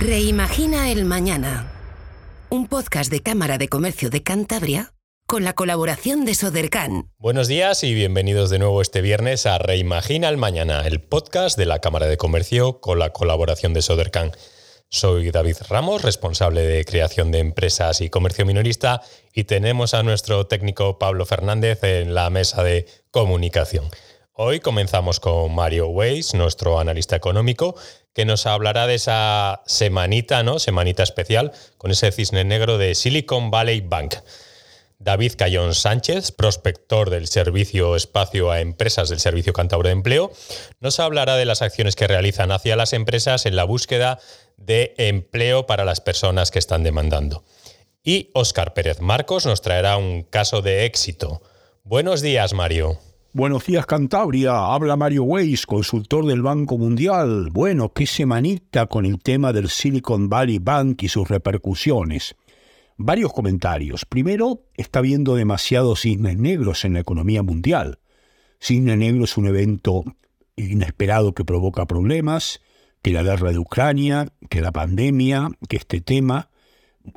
Reimagina el Mañana. Un podcast de Cámara de Comercio de Cantabria con la colaboración de Sodercan. Buenos días y bienvenidos de nuevo este viernes a Reimagina el Mañana, el podcast de la Cámara de Comercio con la colaboración de Sodercan. Soy David Ramos, responsable de creación de empresas y comercio minorista, y tenemos a nuestro técnico Pablo Fernández en la mesa de comunicación. Hoy comenzamos con Mario Weiss, nuestro analista económico, que nos hablará de esa semanita, ¿no? Semanita especial con ese cisne negro de Silicon Valley Bank. David Cayón Sánchez, prospector del Servicio Espacio a Empresas del Servicio Cantabro de Empleo, nos hablará de las acciones que realizan hacia las empresas en la búsqueda de empleo para las personas que están demandando. Y Óscar Pérez Marcos nos traerá un caso de éxito. Buenos días, Mario. Buenos días, Cantabria. Habla Mario Weiss, consultor del Banco Mundial. Bueno, qué semanita con el tema del Silicon Valley Bank y sus repercusiones. Varios comentarios. Primero, está habiendo demasiados cisnes negros en la economía mundial. Cisne negro es un evento inesperado que provoca problemas, que la guerra de Ucrania, que la pandemia, que este tema,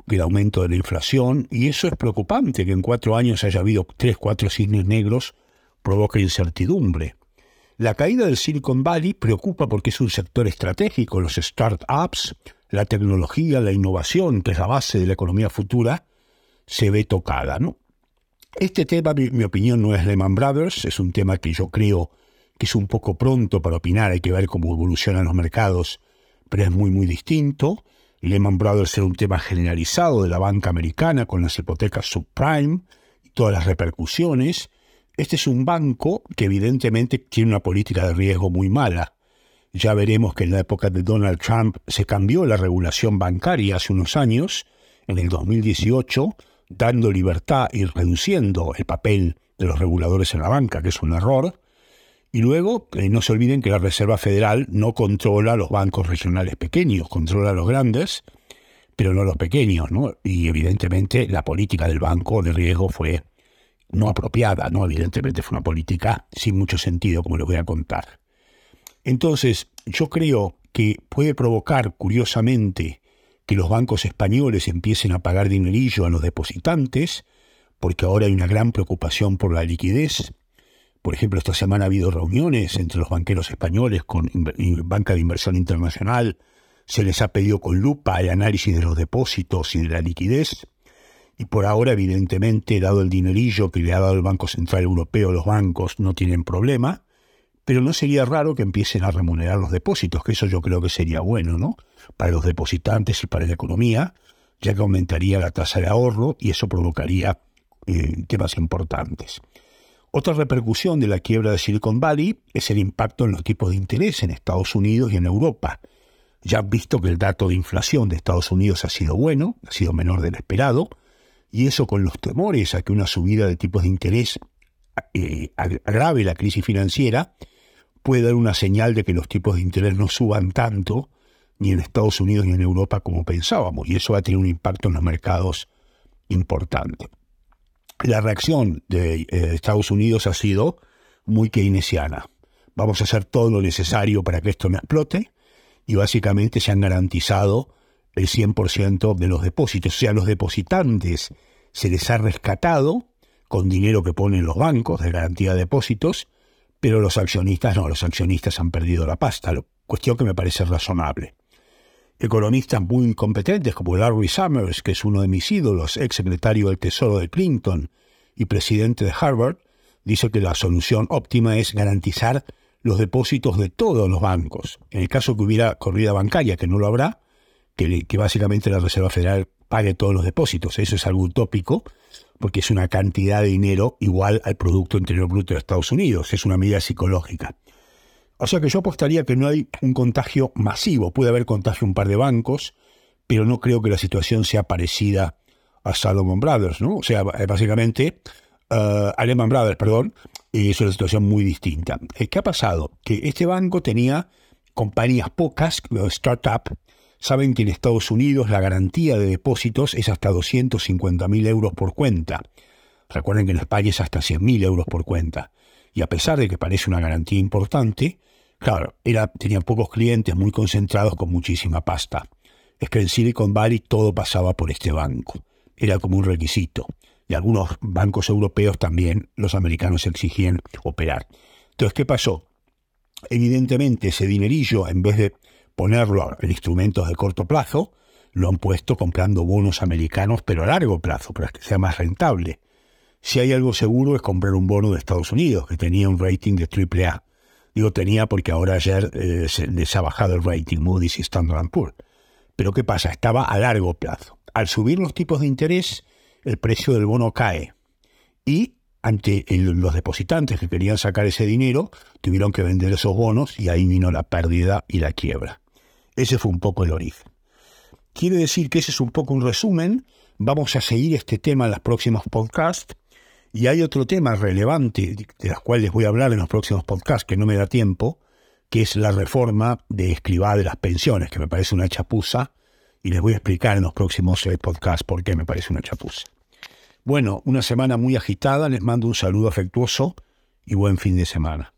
que el aumento de la inflación, y eso es preocupante que en cuatro años haya habido tres, cuatro cisnes negros provoca incertidumbre. La caída del Silicon Valley preocupa porque es un sector estratégico. Los startups, la tecnología, la innovación, que es la base de la economía futura, se ve tocada. ¿no? Este tema, mi, mi opinión, no es Lehman Brothers, es un tema que yo creo que es un poco pronto para opinar, hay que ver cómo evolucionan los mercados, pero es muy, muy distinto. Lehman Brothers era un tema generalizado de la banca americana con las hipotecas subprime y todas las repercusiones. Este es un banco que evidentemente tiene una política de riesgo muy mala. Ya veremos que en la época de Donald Trump se cambió la regulación bancaria hace unos años, en el 2018, dando libertad y reduciendo el papel de los reguladores en la banca, que es un error. Y luego, eh, no se olviden que la Reserva Federal no controla los bancos regionales pequeños, controla los grandes, pero no los pequeños, ¿no? Y evidentemente la política del banco de riesgo fue no apropiada, ¿no? Evidentemente fue una política sin mucho sentido, como les voy a contar. Entonces, yo creo que puede provocar, curiosamente, que los bancos españoles empiecen a pagar dinerillo a los depositantes, porque ahora hay una gran preocupación por la liquidez. Por ejemplo, esta semana ha habido reuniones entre los banqueros españoles con Banca de Inversión Internacional. Se les ha pedido con lupa el análisis de los depósitos y de la liquidez. Y por ahora, evidentemente, dado el dinerillo que le ha dado el Banco Central Europeo, los bancos no tienen problema, pero no sería raro que empiecen a remunerar los depósitos, que eso yo creo que sería bueno, ¿no? Para los depositantes y para la economía, ya que aumentaría la tasa de ahorro y eso provocaría eh, temas importantes. Otra repercusión de la quiebra de Silicon Valley es el impacto en los tipos de interés en Estados Unidos y en Europa. Ya han visto que el dato de inflación de Estados Unidos ha sido bueno, ha sido menor del esperado, y eso con los temores a que una subida de tipos de interés eh, agrave la crisis financiera, puede dar una señal de que los tipos de interés no suban tanto ni en Estados Unidos ni en Europa como pensábamos, y eso va a tener un impacto en los mercados importante. La reacción de eh, Estados Unidos ha sido muy keynesiana. Vamos a hacer todo lo necesario para que esto no explote y básicamente se han garantizado el 100% de los depósitos. O sea, los depositantes se les ha rescatado con dinero que ponen los bancos de garantía de depósitos, pero los accionistas no, los accionistas han perdido la pasta, cuestión que me parece razonable. Economistas muy competentes como Larry Summers, que es uno de mis ídolos, ex secretario del Tesoro de Clinton y presidente de Harvard, dice que la solución óptima es garantizar los depósitos de todos los bancos. En el caso que hubiera corrida bancaria, que no lo habrá, que, básicamente la Reserva Federal pague todos los depósitos. Eso es algo utópico, porque es una cantidad de dinero igual al Producto Interior Bruto de Estados Unidos. Es una medida psicológica. O sea que yo apostaría que no hay un contagio masivo. Puede haber contagio en un par de bancos, pero no creo que la situación sea parecida a Salomon Brothers, ¿no? O sea, básicamente, uh, a Lehman Brothers, perdón, es una situación muy distinta. Eh, ¿Qué ha pasado? Que este banco tenía compañías pocas, startup, Saben que en Estados Unidos la garantía de depósitos es hasta 250.000 euros por cuenta. Recuerden que en España es hasta 100.000 euros por cuenta. Y a pesar de que parece una garantía importante, claro, era, tenían pocos clientes muy concentrados con muchísima pasta. es que en Silicon Valley todo pasaba por este banco. Era como un requisito. Y algunos bancos europeos también los americanos exigían operar. Entonces, ¿qué pasó? Evidentemente ese dinerillo, en vez de ponerlo en instrumentos de corto plazo, lo han puesto comprando bonos americanos, pero a largo plazo, para que sea más rentable. Si hay algo seguro es comprar un bono de Estados Unidos, que tenía un rating de AAA. Digo tenía porque ahora ayer eh, se les ha bajado el rating Moody's y Standard Poor's. Pero ¿qué pasa? Estaba a largo plazo. Al subir los tipos de interés, el precio del bono cae. Y ante los depositantes que querían sacar ese dinero, tuvieron que vender esos bonos y ahí vino la pérdida y la quiebra. Ese fue un poco el origen. Quiere decir que ese es un poco un resumen. Vamos a seguir este tema en los próximos podcasts y hay otro tema relevante, de las cuales voy a hablar en los próximos podcasts, que no me da tiempo, que es la reforma de escribá de las pensiones, que me parece una chapuza, y les voy a explicar en los próximos eh, podcasts por qué me parece una chapuza. Bueno, una semana muy agitada, les mando un saludo afectuoso y buen fin de semana.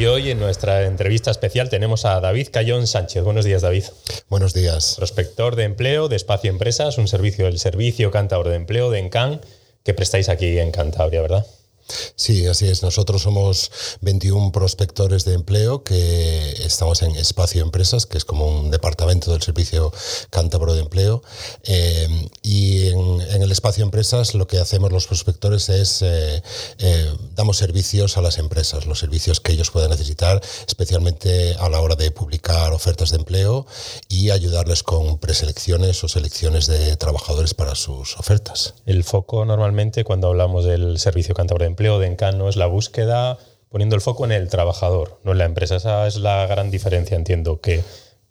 Y hoy en nuestra entrevista especial tenemos a David Cayón Sánchez. Buenos días, David. Buenos días. Prospector de empleo de Espacio Empresas, un servicio del Servicio Cántabro de Empleo de ENCAN que prestáis aquí en Cantabria, ¿verdad? Sí, así es. Nosotros somos 21 prospectores de empleo que estamos en Espacio Empresas, que es como un departamento del Servicio Cántabro de Empleo. Eh, y en, el Espacio Empresas lo que hacemos los prospectores es eh, eh, damos servicios a las empresas, los servicios que ellos puedan necesitar, especialmente a la hora de publicar ofertas de empleo y ayudarles con preselecciones o selecciones de trabajadores para sus ofertas. El foco normalmente cuando hablamos del Servicio Cántabro de Empleo empleo de Encano es la búsqueda poniendo el foco en el trabajador, no en la empresa. Esa es la gran diferencia, entiendo, que,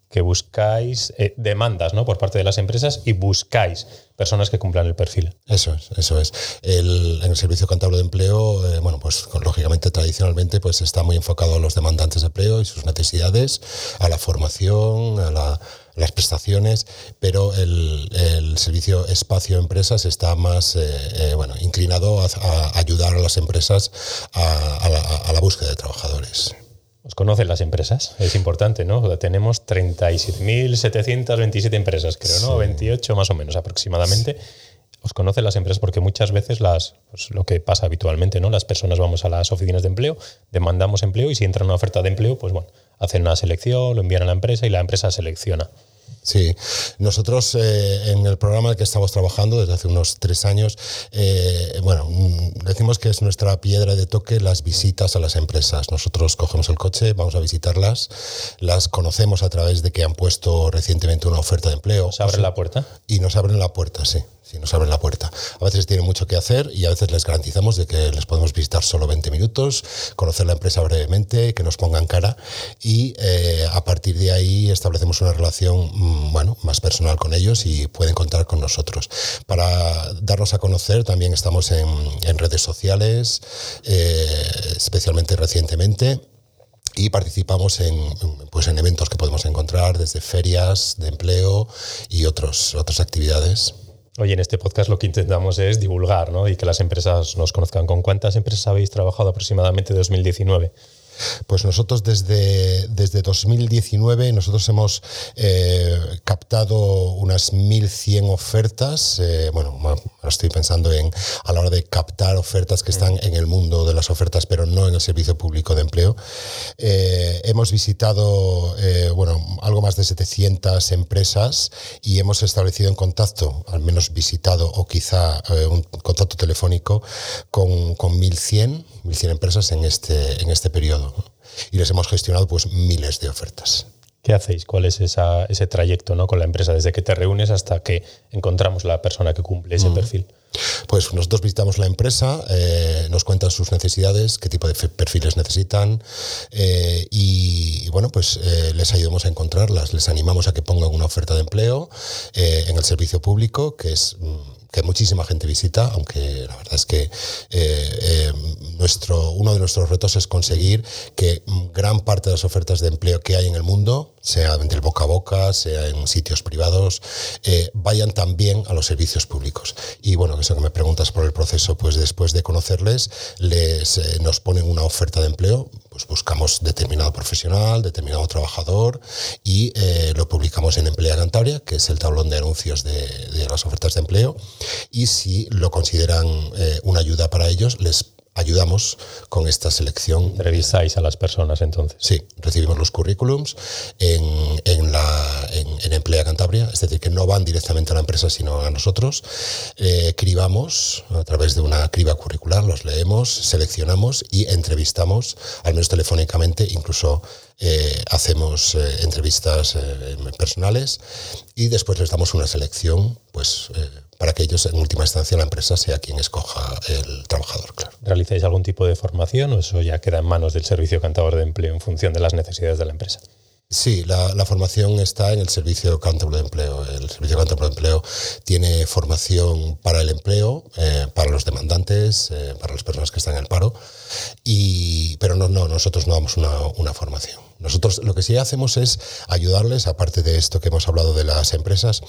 que buscáis eh, demandas ¿no? por parte de las empresas y buscáis personas que cumplan el perfil. Eso es, eso es. El, en el servicio contable de empleo, eh, bueno, pues lógicamente tradicionalmente pues está muy enfocado a los demandantes de empleo y sus necesidades, a la formación, a la las prestaciones, pero el, servicio espacio empresas está más eh, eh, bueno, inclinado a, ayudar a las empresas a, la, búsqueda de trabajadores. ¿Os conocen las empresas? Es importante, ¿no? Tenemos 37.727 empresas, creo, ¿no? 28 más o menos aproximadamente. Os conocen las empresas porque muchas veces las, pues, lo que pasa habitualmente, ¿no? Las personas vamos a las oficinas de empleo, demandamos empleo y si entra una oferta de empleo, pues bueno, hacen una selección, lo envían a la empresa y la empresa selecciona. Sí, nosotros eh, en el programa en el que estamos trabajando desde hace unos tres años, eh, bueno, mm, decimos que es nuestra piedra de toque las visitas a las empresas. Nosotros cogemos el coche, vamos a visitarlas, las conocemos a través de que han puesto recientemente una oferta de empleo. ¿Nos abren la puerta? Y nos abren la puerta, sí si nos abren la puerta. A veces tienen mucho que hacer y a veces les garantizamos de que les podemos visitar solo 20 minutos, conocer la empresa brevemente, que nos pongan cara y eh, a partir de ahí establecemos una relación bueno, más personal con ellos y pueden contar con nosotros. Para darnos a conocer también estamos en, redes sociales, eh, especialmente recientemente y participamos en, pues en eventos que podemos encontrar desde ferias de empleo y otros, otras actividades. Hoy en este podcast lo que intentamos es divulgar ¿no? y que las empresas nos conozcan. ¿Con cuántas empresas habéis trabajado aproximadamente en 2019? Pues nosotros desde, desde 2019 nosotros hemos eh, captado unas 1.100 ofertas. Eh, estoy pensando en a la hora de captar ofertas que están en el mundo de las ofertas, pero no en el servicio público de empleo. Eh, hemos visitado, bueno, algo más de 700 empresas y hemos establecido en contacto, al menos visitado o quizá un contacto telefónico con, con 1.100, 1.100 empresas en este, en este periodo y les hemos gestionado pues miles de ofertas. ¿Qué hacéis? ¿Cuál es ese trayecto ¿no? con la empresa desde que te reúnes hasta que encontramos la persona que cumple ese perfil? Pues nosotros visitamos la empresa, eh, nos cuentan sus necesidades, qué tipo de perfiles necesitan eh, y, bueno, pues eh, les ayudamos a encontrarlas, les animamos a que pongan una oferta de empleo en el servicio público, que es mm, que muchísima gente visita, aunque la verdad es que nuestro, uno de nuestros retos es conseguir que gran parte de las ofertas de empleo que hay en el mundo sea del boca a boca, sea en sitios privados, eh, vayan también a los servicios públicos. Y bueno, eso que me preguntas por el proceso, pues después de conocerles, les, eh, nos ponen una oferta de empleo, pues buscamos determinado profesional, determinado trabajador y eh, lo publicamos en Emplea Cantabria, que es el tablón de anuncios de las ofertas de empleo. Y si lo consideran una ayuda para ellos, les ayudamos con esta selección. ¿Entrevistáis a las personas entonces? Sí, recibimos los currículums en, en, la, en, Emplea Cantabria, es decir, que no van directamente a la empresa, sino a nosotros. Eh, cribamos a través de una criba curricular, los leemos, seleccionamos y entrevistamos, al menos telefónicamente, incluso eh, hacemos eh, entrevistas eh, personales y después les damos una selección, pues para que ellos, en última instancia, la empresa sea quien escoja el trabajador. Claro. ¿Realizáis algún tipo de formación o eso ya queda en manos del Servicio Cantador de Empleo en función de las necesidades de la empresa? Sí, la, formación está en el Servicio Cántabro de Empleo. El Servicio Cántabro de Empleo tiene formación para el empleo, eh, para los demandantes, eh, para las personas que están en el paro, y, pero no, no, nosotros no damos una, formación. Nosotros lo que sí hacemos es ayudarles, aparte de esto que hemos hablado de las empresas,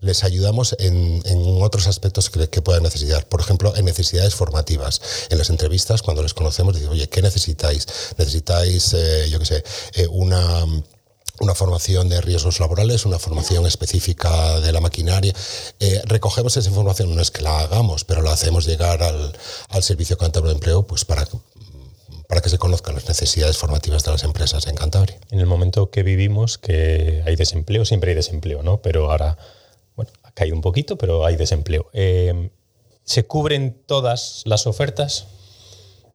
les ayudamos en, otros aspectos que, puedan necesitar. Por ejemplo, en necesidades formativas. En las entrevistas, cuando les conocemos, decimos, oye, ¿qué necesitáis? ¿Necesitáis, eh, yo qué sé, una una formación de riesgos laborales, una formación específica de la maquinaria. Eh, recogemos esa información, no es que la hagamos, pero la hacemos llegar al, al Servicio Cántabro de Empleo pues para, para que se conozcan las necesidades formativas de las empresas en Cantabria. En el momento que vivimos, que hay desempleo, siempre hay desempleo, ¿no? Pero ahora, bueno, ha caído un poquito, pero hay desempleo. Eh, ¿Se cubren todas las ofertas?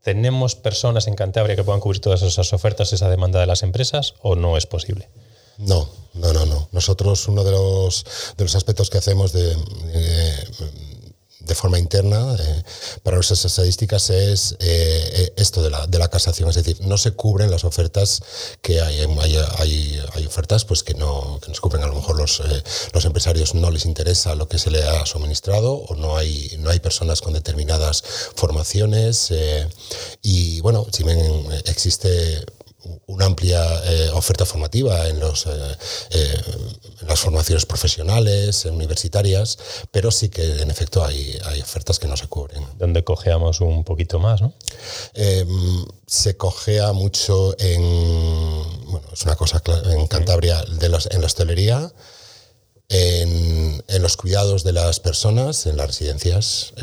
¿Tenemos personas en Cantabria que puedan cubrir todas esas ofertas, esa demanda de las empresas o no es posible? No, no, no, no. Nosotros uno de los, de los aspectos que hacemos de, de forma interna eh, para nuestras estadísticas es eh, eh, esto de la, de la, casación, es decir, no se cubren las ofertas que hay, hay, hay, ofertas pues que no, que no se cubren, a lo mejor los, los empresarios no les interesa lo que se le ha suministrado o no hay, no hay personas con determinadas formaciones y bueno, si bien existe una amplia eh, oferta formativa en, los, eh, eh, las formaciones profesionales, universitarias, pero sí que en efecto hay, hay ofertas que no se cubren. Donde cojeamos un poquito más, ¿no? se cogea mucho en, bueno, es una cosa en Cantabria, de los, en la hostelería, en, en, los cuidados de las personas, en las residencias,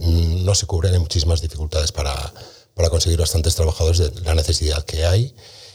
no se cubren, hay muchísimas dificultades para para conseguir bastantes trabajadores de la necesidad que hay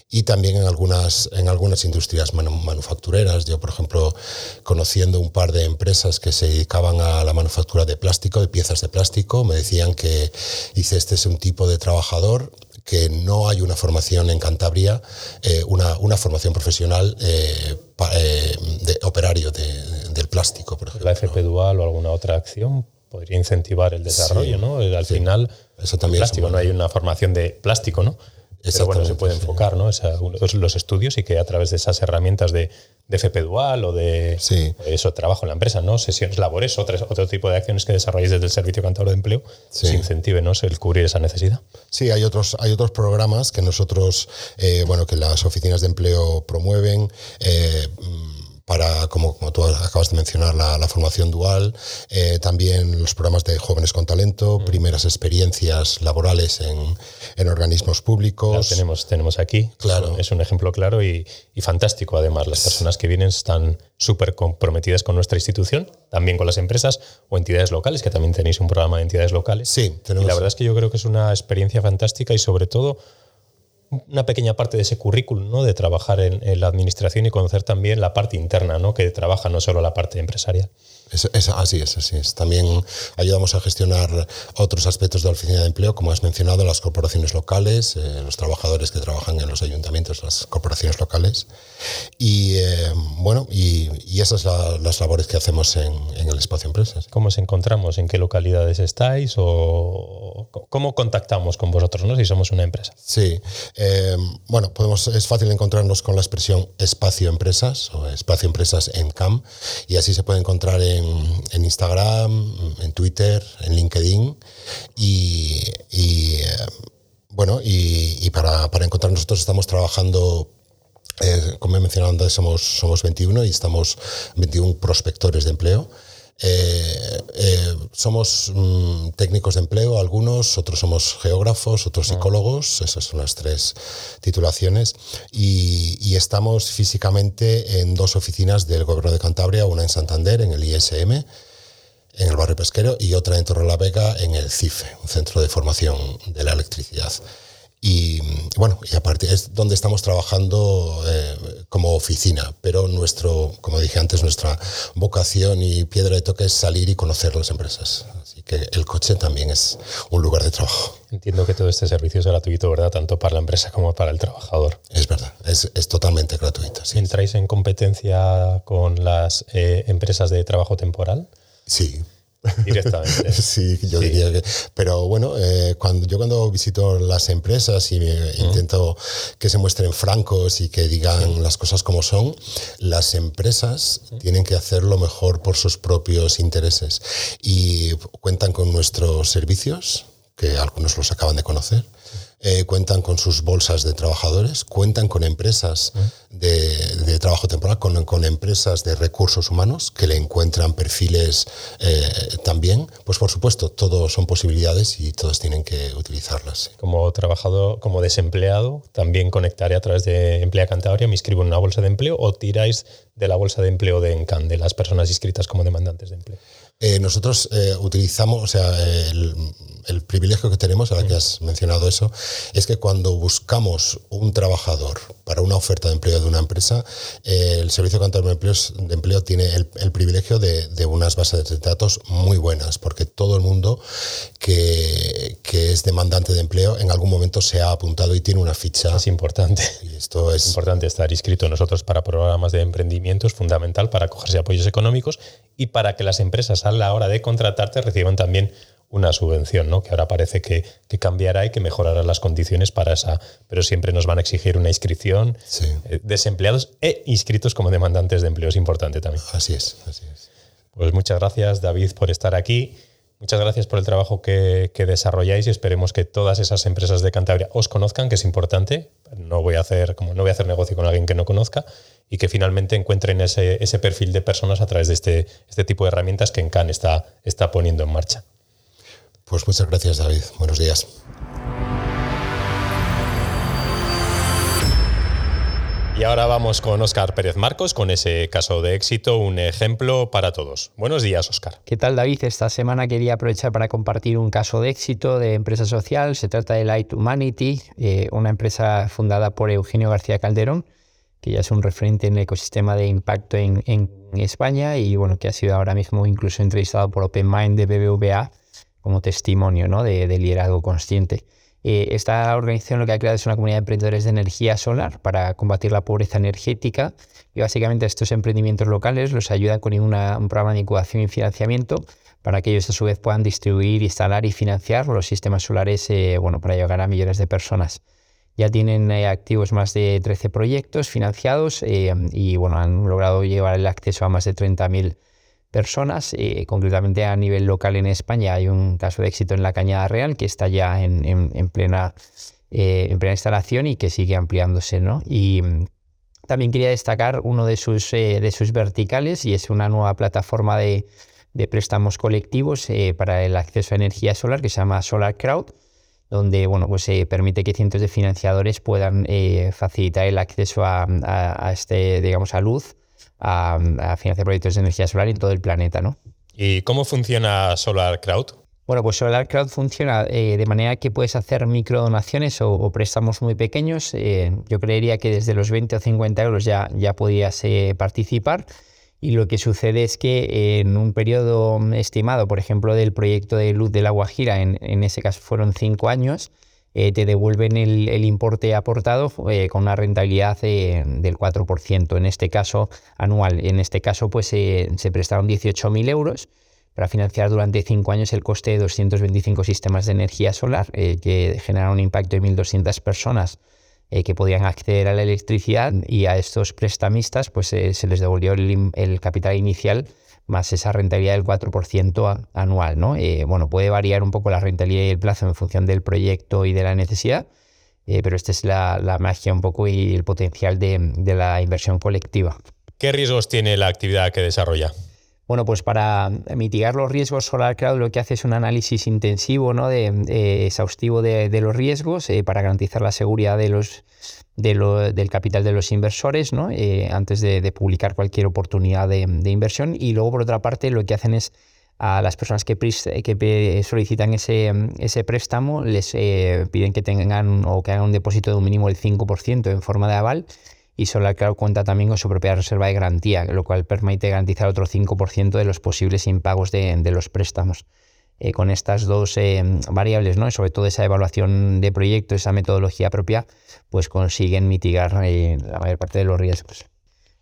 y también en algunas, en algunas industrias manufactureras. Yo, por ejemplo, conociendo un par de empresas que se dedicaban a la manufactura de plástico, de piezas de plástico, me decían que dice, este es un tipo de trabajador que no hay una formación en Cantabria, eh, una, una, formación profesional eh, eh, de operario del plástico, por ejemplo. ¿La FP Dual o alguna otra acción podría incentivar el desarrollo, ¿no? Al final, Eso también plástico, no hay una formación de plástico, ¿no? Pero bueno, se puede enfocar, ¿no? Esa, los estudios y que a través de esas herramientas de, de FP Dual o de eso, trabajo en la empresa, ¿no? Sesiones labores, otro, otro tipo de acciones que desarrolléis desde el Servicio Cantador de Empleo, se incentive, ¿no? El cubrir esa necesidad. Sí, hay otros, hay otros programas que nosotros, eh, bueno, que las oficinas de empleo promueven. Eh, para, como, como tú acabas de mencionar, la, formación dual, eh, también los programas de jóvenes con talento, mm. primeras experiencias laborales en, en organismos públicos. tenemos, tenemos aquí, claro. es un ejemplo claro y, y fantástico además. Las personas que vienen están súper comprometidas con nuestra institución, también con las empresas o entidades locales, que también tenéis un programa de entidades locales. Sí, tenemos. Y la verdad es que yo creo que es una experiencia fantástica y sobre todo una pequeña parte de ese currículum, ¿no? De trabajar en, la administración y conocer también la parte interna, ¿no? Que trabaja no solo la parte empresarial. Es, así es, así es. También ayudamos a gestionar otros aspectos de la oficina de empleo, como has mencionado, las corporaciones locales, eh, los trabajadores que trabajan en los ayuntamientos, las corporaciones locales. Y eh, bueno, y, esas son las labores que hacemos en, el espacio empresas. ¿Cómo os encontramos? ¿En qué localidades estáis? ¿O cómo contactamos con vosotros, ¿no? si somos una empresa? Sí, eh, bueno, podemos, es fácil encontrarnos con la expresión espacio empresas o espacio empresas en CAM y así se puede encontrar en en, Instagram, en Twitter, en LinkedIn y, eh, bueno, y, para, para, encontrar nosotros estamos trabajando como he mencionado antes, somos, somos 21 y estamos 21 prospectores de empleo. Eh, eh, somos mm, técnicos de empleo, algunos, otros somos geógrafos, otros ah. psicólogos, esas son las tres titulaciones, y, estamos físicamente en dos oficinas del Gobierno de Cantabria, una en Santander, en el ISM, en el barrio pesquero, y otra en Torre la Vega, en el CIFE, un centro de formación de la electricidad. Y bueno, y aparte es donde estamos trabajando eh, como oficina, pero nuestro, como dije antes, nuestra vocación y piedra de toque es salir y conocer las empresas. Así que el coche también es un lugar de trabajo. Entiendo que todo este servicio es gratuito, ¿verdad? Tanto para la empresa como para el trabajador. Es verdad, es, es totalmente gratuito. Sí. ¿Entráis en competencia con las eh, empresas de trabajo temporal? Sí, directamente. sí, yo diría que. Pero bueno, eh, cuando yo cuando visito las empresas y intento que se muestren francos y que digan las cosas como son, las empresas tienen que hacer lo mejor por sus propios intereses y cuentan con nuestros servicios, que algunos los acaban de conocer eh, cuentan con sus bolsas de trabajadores, cuentan con empresas de, trabajo temporal, con, empresas de recursos humanos que le encuentran perfiles eh, también. Pues por supuesto, todos son posibilidades y todos tienen que utilizarlas. Como trabajador, como desempleado, también conectaré a través de Emplea Cantabria, me inscribo en una bolsa de empleo o tiráis de la bolsa de empleo de ENCAN, de las personas inscritas como demandantes de empleo. Eh, nosotros utilizamos, o sea, el, el privilegio que tenemos, ahora que has mencionado eso, es que cuando buscamos un trabajador para una oferta de empleo de una empresa, eh, el Servicio de de Empleo, de empleo tiene el, privilegio de, unas bases de datos muy buenas, porque todo el mundo que, es demandante de empleo en algún momento se ha apuntado y tiene una ficha. Es importante. Y esto es importante estar inscrito nosotros para programas de emprendimiento, es fundamental para acogerse apoyos económicos y para que las empresas la hora de contratarte reciban también una subvención, ¿no? que ahora parece que, cambiará y que mejorará las condiciones para esa, pero siempre nos van a exigir una inscripción. Eh, desempleados e inscritos como demandantes de empleo es importante también. Así es, así es. Pues muchas gracias, David, por estar aquí. Muchas gracias por el trabajo que, desarrolláis y esperemos que todas esas empresas de Cantabria os conozcan, que es importante. No voy a hacer, como no voy a hacer negocio con alguien que no conozca y que finalmente encuentren ese, perfil de personas a través de este, este tipo de herramientas que Encan está, está poniendo en marcha. Pues muchas gracias, David. Buenos días. Y ahora vamos con Óscar Pérez Marcos, con ese caso de éxito, un ejemplo para todos. Buenos días, Óscar. ¿Qué tal, David? Esta semana quería aprovechar para compartir un caso de éxito de empresa social. Se trata de Light Humanity, eh, una empresa fundada por Eugenio García Calderón, que ya es un referente en el ecosistema de impacto en, España y bueno, que ha sido ahora mismo incluso entrevistado por Open Mind de BBVA como testimonio ¿no? de, liderazgo consciente. Eh, esta organización lo que ha creado es una comunidad de emprendedores de energía solar para combatir la pobreza energética y básicamente estos emprendimientos locales los ayudan con un programa de incubación y financiamiento para que ellos a su vez puedan distribuir, instalar y financiar los sistemas solares eh, bueno, para llegar a millones de personas. Ya tienen eh, activos más de 13 proyectos financiados y bueno, han logrado llevar el acceso a más de 30.000 personas. Eh, concretamente a nivel local en España hay un caso de éxito en la Cañada Real que está ya en, plena, eh, en plena instalación y que sigue ampliándose. ¿no? Y mm, también quería destacar uno de sus, eh, de sus verticales y es una nueva plataforma de, préstamos colectivos para el acceso a energía solar que se llama Solar Crowd donde bueno, pues, permite que cientos de financiadores puedan facilitar el acceso a, a, este, digamos, a luz a, financiar proyectos de energía solar en todo el planeta. ¿no? ¿Y cómo funciona Solar Crowd? Bueno, pues Solar Crowd funciona eh, de manera que puedes hacer microdonaciones o, o préstamos muy pequeños. Eh, yo creería que desde los 20 o 50 euros ya, ya podías eh, participar. Y lo que sucede es que en un periodo estimado, por ejemplo, del proyecto de luz de la Guajira, en, en ese caso fueron cinco años, eh, te devuelven el, importe aportado eh, con una rentabilidad eh, del 4%, en este caso anual. En este caso, pues se prestaron 18.000 euros para financiar durante cinco años el coste de 225 sistemas de energía solar que generaron un impacto de 1.200 personas que podían acceder a la electricidad y a estos prestamistas pues se les devolvió el capital inicial más esa rentabilidad del 4% anual. ¿no? Eh, bueno, puede variar un poco la rentabilidad y el plazo en función del proyecto y de la necesidad, pero esta es la, magia un poco y el potencial de, de la inversión colectiva. ¿Qué riesgos tiene la actividad que desarrolla? Bueno, pues para mitigar los riesgos, Solar Cloud lo que hace es un análisis intensivo, ¿no? de, exhaustivo de, los riesgos eh, para garantizar la seguridad de los, del capital de los inversores ¿no? Eh, antes de, publicar cualquier oportunidad de, inversión. Y luego, por otra parte, lo que hacen es a las personas que, que solicitan ese, ese, préstamo, les eh, piden que tengan o que hagan un depósito de un mínimo del 5% en forma de aval y SolarCloud cuenta también con su propia reserva de garantía, lo cual permite garantizar otro 5% de los posibles impagos de, los préstamos. Eh, con estas dos eh, variables, ¿no? sobre todo esa evaluación de proyecto, esa metodología propia, pues consiguen mitigar eh, la mayor parte de los riesgos.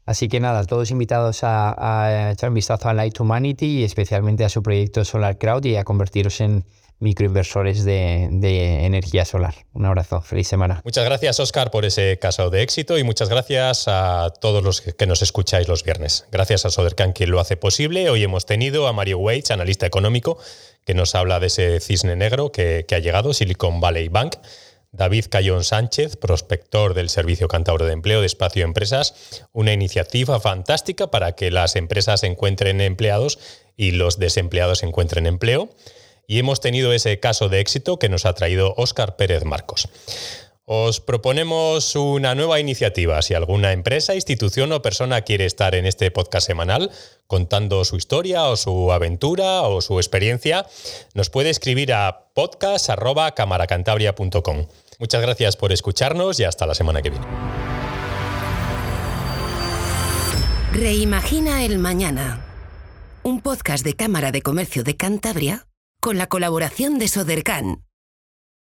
Así que nada, todos invitados a, echar un vistazo a Light Humanity y especialmente a su proyecto Solar Crowd y a convertiros en microinversores de, de, energía solar. Un abrazo, feliz semana. Muchas gracias, Oscar, por ese caso de éxito y muchas gracias a todos los que nos escucháis los viernes. Gracias a Sodercan, quien lo hace posible. Hoy hemos tenido a Mario Waits, analista económico, que nos habla de ese cisne negro que, que ha llegado, Silicon Valley Bank. David Cayón Sánchez, prospector del Servicio Cantabro de Empleo de Espacio Empresas, una iniciativa fantástica para que las empresas encuentren empleados y los desempleados encuentren empleo y hemos tenido ese caso de éxito que nos ha traído Óscar Pérez Marcos. Os proponemos una nueva iniciativa. Si alguna empresa, institución o persona quiere estar en este podcast semanal contando su historia o su aventura o su experiencia, nos puede escribir a podcast.camaracantabria.com. Muchas gracias por escucharnos y hasta la semana que viene. Reimagina el mañana. Un podcast de Cámara de Comercio de Cantabria con la colaboración de Sodercan